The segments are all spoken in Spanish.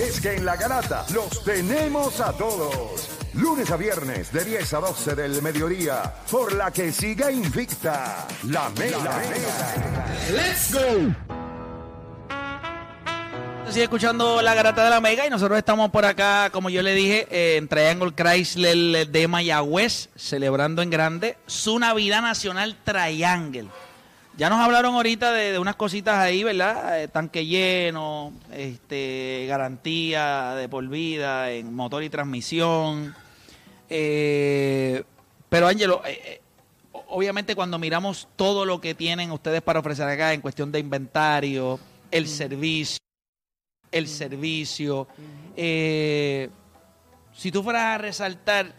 Es que en la garata los tenemos a todos. Lunes a viernes de 10 a 12 del mediodía. Por la que siga invicta. La Mega. ¡Let's go! Sigue escuchando la garata de la Mega y nosotros estamos por acá, como yo le dije, eh, en Triangle Chrysler de Mayagüez, celebrando en grande su Navidad Nacional Triangle. Ya nos hablaron ahorita de, unas cositas ahí, ¿verdad? Eh, tanque lleno, este, garantía de por vida en motor y transmisión. Eh, pero Ángelo, obviamente cuando miramos todo lo que tienen ustedes para ofrecer acá en cuestión de inventario, el servicio, el servicio. Eh, si tú fueras a resaltar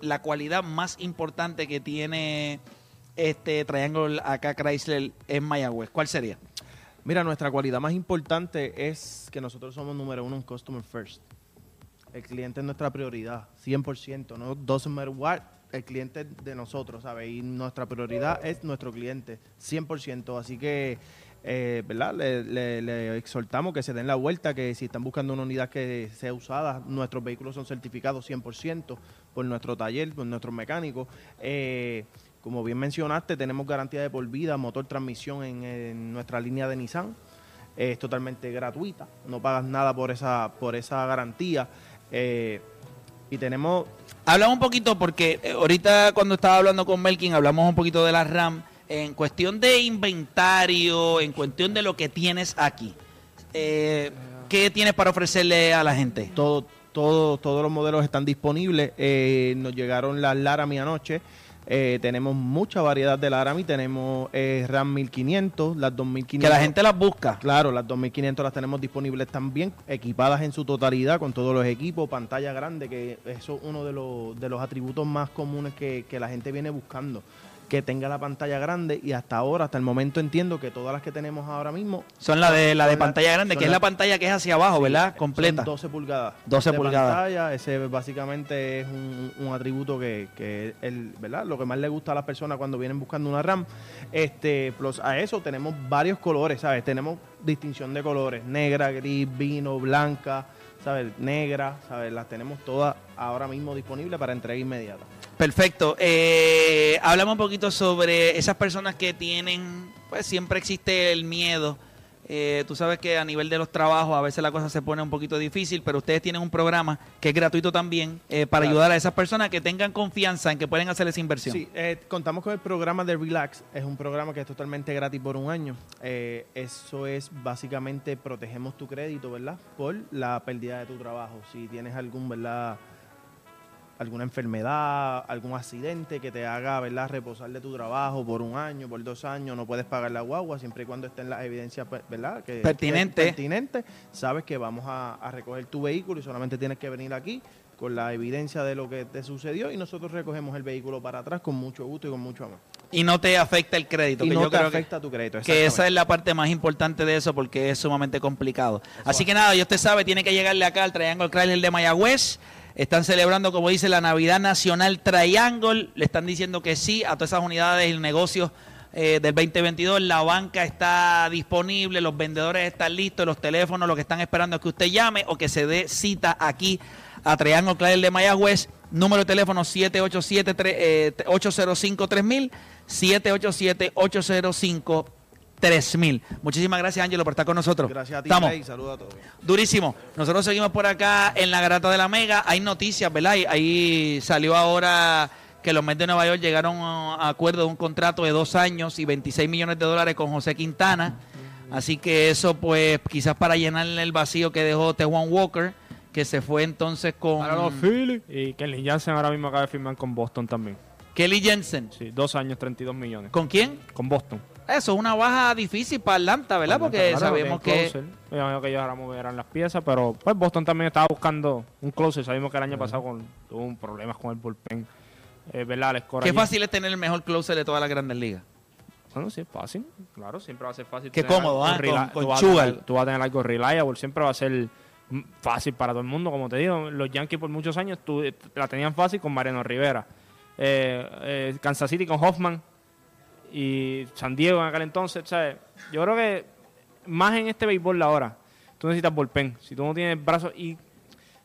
la cualidad más importante que tiene este Triangle acá Chrysler en Mayagüez, ¿cuál sería? Mira, nuestra cualidad más importante es que nosotros somos número uno en Customer First. El cliente es nuestra prioridad, 100%, no doesn't matter what, el cliente de nosotros, ¿sabes? Y nuestra prioridad es nuestro cliente, 100%. Así que eh, ¿verdad? Le, exhortamos que se den la vuelta, que si están buscando una unidad que sea usada, nuestros vehículos son certificados 100% por nuestro taller, por nuestros mecánicos. Eh, como bien mencionaste, tenemos garantía de por vida, motor, transmisión en, nuestra línea de Nissan. Es totalmente gratuita, no pagas nada por esa, por esa garantía. Eh, y tenemos... Hablamos un poquito, porque eh, ahorita cuando estaba hablando con Melkin, hablamos un poquito de la RAM en cuestión de inventario, en cuestión de lo que tienes aquí, eh, ¿qué tienes para ofrecerle a la gente? Todo, todo, todos los modelos están disponibles. Eh, nos llegaron las Laramie anoche. Eh, tenemos mucha variedad de Laramie. Tenemos RAM 1500, las 2500. Que la gente las busca. Claro, las 2500 las tenemos disponibles también, equipadas en su totalidad con todos los equipos, pantalla grande, que eso es uno de los, de los atributos más comunes que, que la gente viene buscando que tenga la pantalla grande y hasta ahora, hasta el momento entiendo que todas las que tenemos ahora mismo son la de la de pantalla grande, que es la pantalla que es hacia abajo, ¿verdad? Completa. 12 pulgadas. 12 pulgadas. Pantalla, ese básicamente es un, atributo que, que el, ¿verdad? Lo que más le gusta a las personas cuando vienen buscando una RAM. Este, plus a eso tenemos varios colores, ¿sabes? Tenemos distinción de colores, negra, gris, vino, blanca, ¿sabes? Negra, ¿sabes? Las tenemos todas ahora mismo disponibles para entrega inmediata. Perfecto. Eh, hablamos un poquito sobre esas personas que tienen, pues siempre existe el miedo. Eh, tú sabes que a nivel de los trabajos a veces la cosa se pone un poquito difícil, pero ustedes tienen un programa que es gratuito también eh, para ayudar a esas personas que tengan confianza en que pueden hacer esa inversión. Sí, eh, contamos con el programa de Relax. Es un programa que es totalmente gratis por un año. eso es básicamente protegemos tu crédito, ¿verdad? Por la pérdida de tu trabajo. Si tienes algún, ¿verdad? Alguna enfermedad, algún accidente que te haga ¿verdad? reposar de tu trabajo por un año, por dos años, no puedes pagar la guagua siempre y cuando estén las evidencias pues, ¿verdad? Que, pertinente. sabes que vamos a, recoger tu vehículo y solamente tienes que venir aquí con la evidencia de lo que te sucedió y nosotros recogemos el vehículo para atrás con mucho gusto y con mucho amor. Y no te afecta el crédito. Y que no yo te creo afecta tu crédito. Que esa es la parte más importante de eso porque es sumamente complicado. Así que nada, y usted sabe, tiene que llegarle acá al Triangle Chrysler de Mayagüez. Están celebrando, como dice, la Navidad Nacional Triangle. Le están diciendo que sí a todas esas unidades y negocios eh, del 2022. La banca está disponible, los vendedores están listos, los teléfonos, lo que están esperando es que usted llame o que se dé cita aquí a Triangle Clavel de Mayagüez. Número de teléfono 787-805-3000, 787-805 3000. Muchísimas gracias, Ángelo, por estar con nosotros. Gracias a ti, Saludos a todos. Durísimo. Nosotros seguimos por acá en la Garata de la Mega. Hay noticias, ¿verdad? Ahí salió ahora que los Mets de Nueva York llegaron a acuerdo de un contrato de dos años y 26 millones de dólares con José Quintana. Así que eso, pues, quizás para llenarle el vacío que dejó Tejuan Walker, que se fue entonces con. Para los Phillies. Y Kelly Jansen ahora mismo acaba de firmar con Boston también. Kelly Jensen. Sí, dos años, 32 millones. ¿Con quién? Con Boston. Eso es una baja difícil para Atlanta, ¿verdad? Porque sabemos que... Me imagino que ellos ahora moverán las piezas, pero pues Boston también estaba buscando un closer. Sabemos que el año pasado con, tuvo un problemas con el bullpen. Eh, ¿verdad? Qué fácil es tener el mejor closer de todas las grandes ligas. Bueno, sí, es fácil. Claro, siempre va a ser fácil. Qué cómodo, ¿ah? Con, tú, vas tener, tú, vas a tener, algo reliable, siempre va a ser fácil para todo el mundo, como te digo. Los Yankees por muchos años tú, la tenían fácil con Mariano Rivera. Eh, eh, Kansas City con Hoffman y San Diego en aquel entonces. Yo creo que más en este béisbol ahora, tú necesitas bullpen. Si tú no tienes brazos y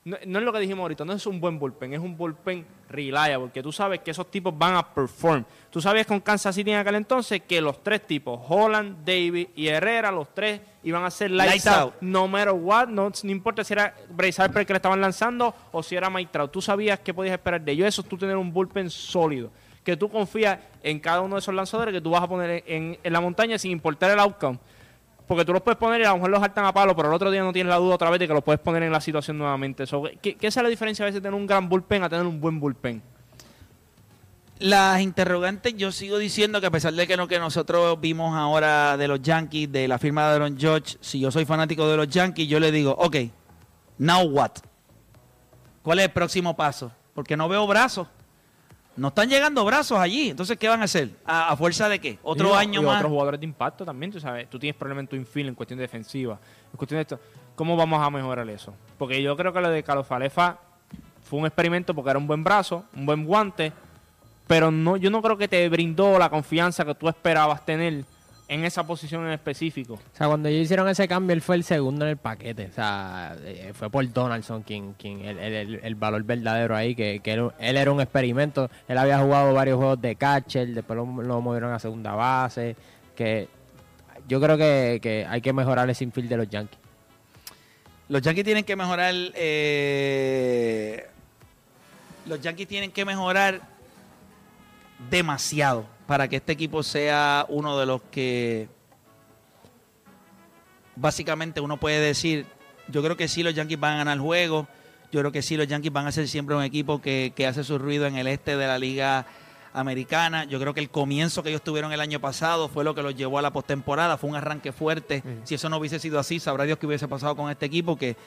no, no es lo que dijimos ahorita, no es un buen bullpen, es un bullpen reliable, porque tú sabes que esos tipos van a perform. Tú sabías con Kansas City en aquel entonces que los tres tipos, Holland, David y Herrera, los tres iban a ser lights, Lights out, out. no matter what, no, no importa si era Bryce Harper que le estaban lanzando o si era Mike Trout. Tú sabías que podías esperar de ellos. Eso es tú tener un bullpen sólido, que tú confías en cada uno de esos lanzadores que tú vas a poner en, la montaña sin importar el outcome. Porque tú los puedes poner y a lo mejor los saltan a palo, pero el otro día no tienes la duda otra vez de que los puedes poner en la situación nuevamente. ¿qué, ¿Qué es la diferencia a veces de tener un gran bullpen a tener un buen bullpen? Las interrogantes, yo sigo diciendo que a pesar de que lo que nosotros vimos ahora de los Yankees, de la firma de Aaron Judge, si yo soy fanático de los Yankees, yo le digo, ok, now what? ¿Cuál es el próximo paso? Porque no veo brazos. No están llegando brazos allí. Entonces, ¿qué van a hacer? ¿A, a fuerza de qué? ¿Otro Y- año y más? otros jugadores de impacto también, tú sabes. Tú tienes problemas en tu infield en cuestión de defensiva. En cuestión de esto. ¿Cómo vamos a mejorar eso? Porque yo creo que lo de Carlos Falefa fue un experimento porque era un buen brazo, un buen guante, pero no, yo no creo que te brindó la confianza que tú esperabas tener en esa posición en específico. O sea, cuando ellos hicieron ese cambio, él fue el segundo en el paquete. O sea, eh, fue por Donaldson quien, quien el, el- el- el valor verdadero ahí, que, que él, él era un experimento. Él había jugado varios juegos de catcher, después lo, lo movieron a segunda base. Que yo creo que, que hay que mejorar el infield de los Yankees. Los Yankees tienen que mejorar. eh, los Yankees tienen que mejorar demasiado para que este equipo sea uno de los que básicamente uno puede decir, yo creo que sí los Yankees van a ganar el juego, yo creo que sí los Yankees van a ser siempre un equipo que, que hace su ruido en el este de la liga americana. Yo creo que el comienzo que ellos tuvieron el año pasado fue lo que los llevó a la postemporada, fue un arranque fuerte. Si eso no hubiese sido así, sabrá Dios qué hubiese pasado con este equipo que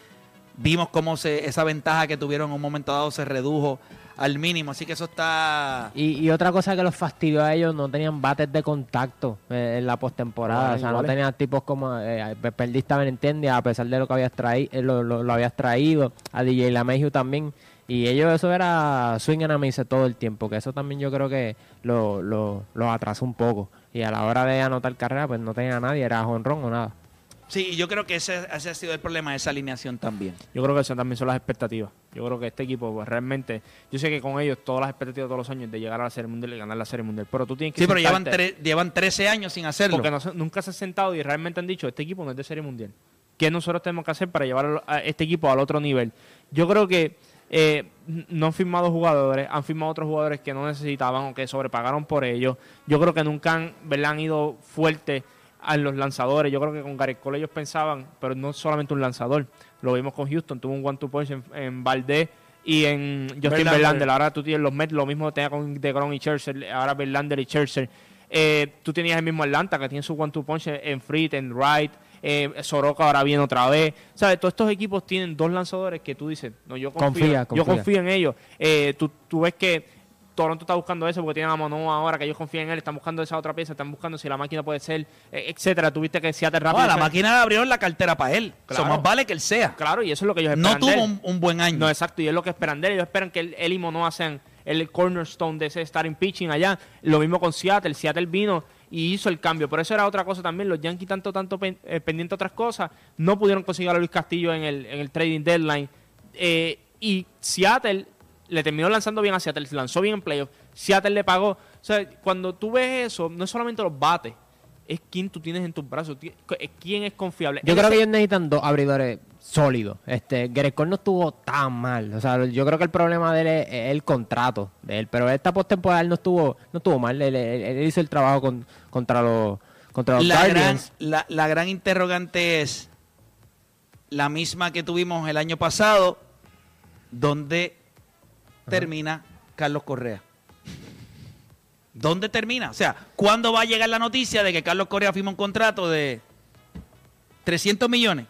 vimos cómo se, esa ventaja que tuvieron en un momento dado se redujo al mínimo. Así que eso está... Y, y otra cosa que los fastidió a ellos, no tenían bates de contacto eh, en la postemporada. O sea, no tenían tipos como. Eh, perdiste a Benintendi, a pesar de lo que habías traído, lo, lo- lo habías traído. A DJ LaMeju también. Y ellos, eso era swing and a miss todo el tiempo. Que eso también yo creo que lo, lo, lo atrasó un poco. Y a la hora de anotar carrera, pues no tenía a nadie, era jonrón o nada. Sí, y yo creo que ese, ese ha sido el problema de esa alineación también. Yo creo que eso también son las expectativas. Yo creo que este equipo, pues, realmente, yo sé que con ellos todas las expectativas de todos los años de llegar a la Serie Mundial y ganar la Serie Mundial, pero tú tienes que Sí, pero llevan, tre- llevan 13 años sin hacerlo. Porque no nunca se han sentado y realmente han dicho, este equipo no es de Serie Mundial. ¿Qué nosotros tenemos que hacer para llevar a este equipo al otro nivel? Yo creo que eh, no han firmado jugadores, han firmado otros jugadores que no necesitaban o que sobrepagaron por ellos. Yo creo que nunca han, ¿verdad? han ido fuerte a los lanzadores. Yo creo que con Gareth Cole ellos pensaban, pero no solamente un lanzador. Lo vimos con Houston, tuvo un one-two punch en, en Valdés y en Justin Verlander. Ahora tú tienes los Mets, lo mismo tenía con DeGrom y Scherzer, ahora Verlander y Scherzer. Eh, tú tenías el mismo Atlanta que tiene su one-two punch en, Fried, en Wright. Eh, Soroka ahora viene otra vez. ¿Sabes? Todos estos equipos tienen dos lanzadores que tú dices, no, yo confío, Confía, yo confío en ellos. Eh, tú, tú ves que Toronto está buscando eso porque tienen a Manoa ahora, que ellos confían en él, están buscando esa otra pieza, están buscando si la máquina puede ser, eh, etcétera. Tuviste que Seattle No, rápido. a la máquina le abrieron la cartera para él. Claro. Eso más vale que él sea. Claro, y eso es lo que ellos No esperan. de tuvo él. un, un buen año. No, exacto, y es lo que esperan de él. Ellos esperan que él, él y Manoa sean el cornerstone de ese starting pitching allá. Lo mismo con Seattle. Seattle vino y hizo el cambio. Por eso era otra cosa también. Los Yankees, tanto, tanto pen- eh, pendiente a otras cosas, no pudieron conseguir a Luis Castillo en el, en el trading deadline. Eh, y Seattle le terminó lanzando bien a Seattle, se lanzó bien en playoffs. Seattle le pagó. O sea, cuando tú ves eso, no es solamente los bates, es quién tú tienes en tus brazos, es quién es confiable. Yo En creo que ellos necesitan dos abridores sólidos. Este, Cole no estuvo tan mal. O sea, yo creo que el problema de él es, es el contrato de él. Pero esta postemporada él no estuvo, no estuvo mal. Él, él- él hizo el trabajo con- contra los, contra los la, gran, la, la gran interrogante es la misma que tuvimos el año pasado, donde termina Carlos Correa. ¿Dónde termina? O sea, ¿cuándo va a llegar la noticia de que Carlos Correa firma un contrato de 300 millones?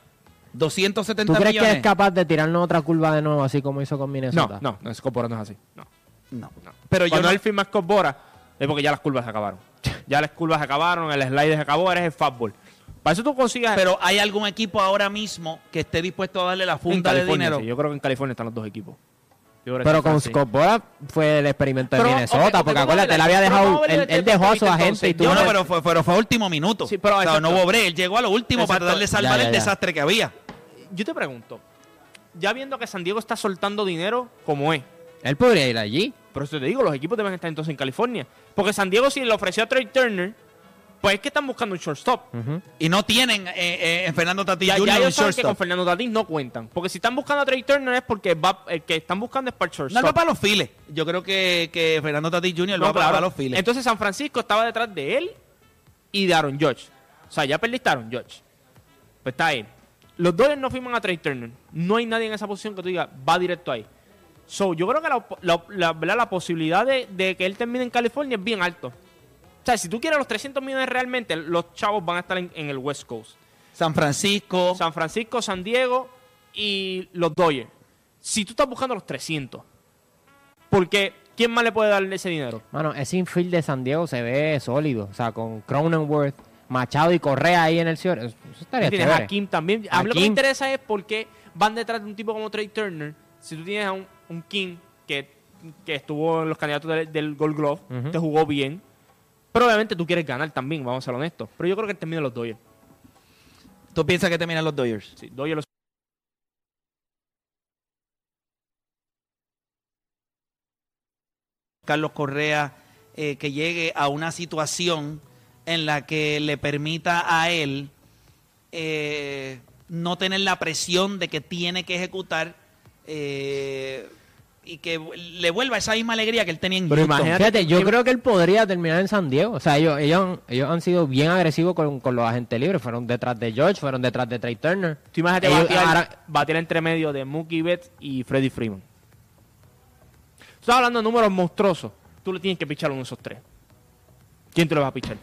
270 ¿Tú crees millones. que es capaz de tirarnos otra curva de nuevo, así como hizo con No, Minnesota? no, no, Scott no es así. No. No. Pero yo Cuando no- él firma Scott Bora, es porque ya las curvas se acabaron. Ya las curvas se acabaron, el slide se acabó, eres el fastball. Para eso tú consigas. pero hay algún equipo ahora mismo que esté dispuesto a darle la en funda de dinero. sí, yo creo que en California están los dos equipos. Pero con así. Scott Boras fue el experimento de Pero, Minnesota, porque acuérdate, él había dejado, él, dejó a su agente y entonces. tú No, no, no- pero fue, pero fue a último minuto. Sí, pero O sea, no hubo break. Él llegó a lo último para tratar de salvar Ya, ya, el ya. desastre que había. yo te pregunto, ya viendo que San Diego está soltando dinero como es, Él podría ir allí. pero eso te digo, los equipos deben estar entonces en California. Porque San Diego si le ofreció a Trey Turner, pues es que están buscando un shortstop. Y no tienen eh, eh, Fernando Tatis Ya, Jr. ya un ellos saben que con shortstop. Fernando Tatis no cuentan. Porque si están buscando a Trey Turner es porque va, el que están buscando es para el No, shortstop. no para los files. Yo creo que, que Fernando Tatis Jr. No, va para, claro. los files. Entonces San Francisco estaba detrás de él y de Aaron Judge. O sea, ya perdiste a Aaron Judge. Pues está él. Los Dodgers no firman a Trey Turner. No hay nadie en esa posición que tú digas, va directo ahí. So, yo creo que la, la- la- ¿verdad? la posibilidad de, de que él termine en California es bien alto. O sea, si tú quieres los 300 millones realmente, los chavos van a estar en, en el West Coast. San Francisco. San Francisco, San Diego y los Dodgers. Si tú estás buscando los 300, porque ¿quién más le puede darle ese dinero? Mano, ese infield de San Diego se ve sólido. O sea, con Cronenworth, Machado y Correa ahí en el cierre. Eso estaría tienes chévere. a Kim también. A lo que me interesa es por qué van detrás de un tipo como Trey Turner. Si tú tienes a un, un Kim que, que estuvo en los candidatos del, del Gold Glove, te jugó bien. Pero obviamente tú quieres ganar también, vamos a ser honestos. Pero yo creo que termina los Dodgers. ¿Tú piensas que terminan los Dodgers? Sí, Dodgers los- Carlos Correa eh, que llegue a una situación en la que le permita a él eh, no tener la presión de que tiene que ejecutar eh, y que le vuelva esa misma alegría que él tenía en Pero Houston. imagínate- Fíjate, yo creo que él podría terminar en San Diego. O sea, ellos, ellos, han- ellos han sido bien agresivos con, con los agentes libres. Fueron detrás de George, fueron detrás de Trey Turner. Tú imagínate Ellos- batear, ahora- batear entre medio de Mookie Betts y Freddie Freeman. Tú estás hablando de números monstruosos. Tú le tienes que pichar uno de esos tres. ¿Quién te lo va a pichar?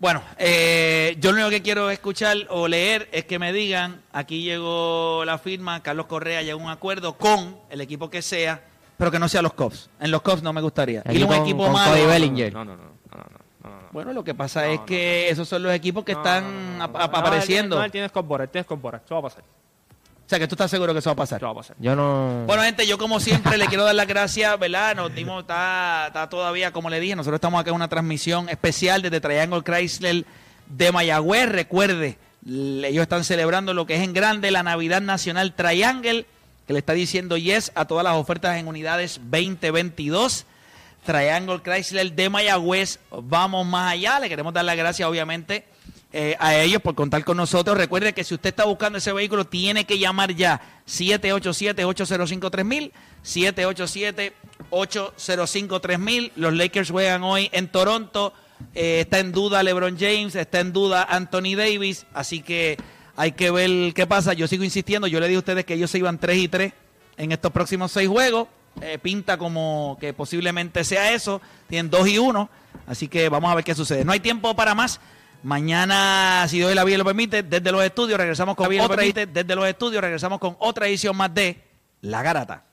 Bueno, eh, yo lo único que quiero escuchar o leer es que me digan, aquí llegó la firma, Carlos Correa llegó a un acuerdo con el equipo que sea, pero que no sea los Cubs. En los Cubs no me gustaría. A un con- equipo con malo. Cody Bellinger. No, no, no. no, no, no, no, no. Bueno, lo que pasa No, es no, que esos son los equipos que No, están no, no, no, ap- no. ap- No, apareciendo. él- No, él tiene Scott Boras, él tiene Scott Boras. Esto va a pasar. O sea, que tú estás seguro que eso va a pasar. Esto va a pasar. Yo no. Bueno, gente, yo como siempre le quiero dar las gracias, ¿verdad? Nos dimos, está, está todavía, como le dije, nosotros estamos acá en una transmisión especial desde Triangle Chrysler de Mayagüez. Recuerde, ellos están celebrando lo que es en grande la Navidad Nacional Triangle, que le está diciendo yes a todas las ofertas en unidades 2022. Triangle Chrysler de Mayagüez, vamos más allá. Le queremos dar las gracias, obviamente, eh, a ellos por contar con nosotros. Recuerde que si usted está buscando ese vehículo, tiene que llamar ya 787-805-3000, 787-805-3000. Los Lakers juegan hoy en Toronto. Eh, está en duda LeBron James, está en duda Anthony Davis, así que hay que ver qué pasa. Yo sigo insistiendo, yo le dije a ustedes que ellos se iban 3 y 3 en estos próximos seis juegos. Eh, pinta como que posiblemente sea eso. Tienen 2 y 1, así que vamos a ver qué sucede. No hay tiempo para más. Mañana, si Dios y la vida lo permite, desde los estudios regresamos con otra desde los estudios regresamos con otra edición más de La Garata.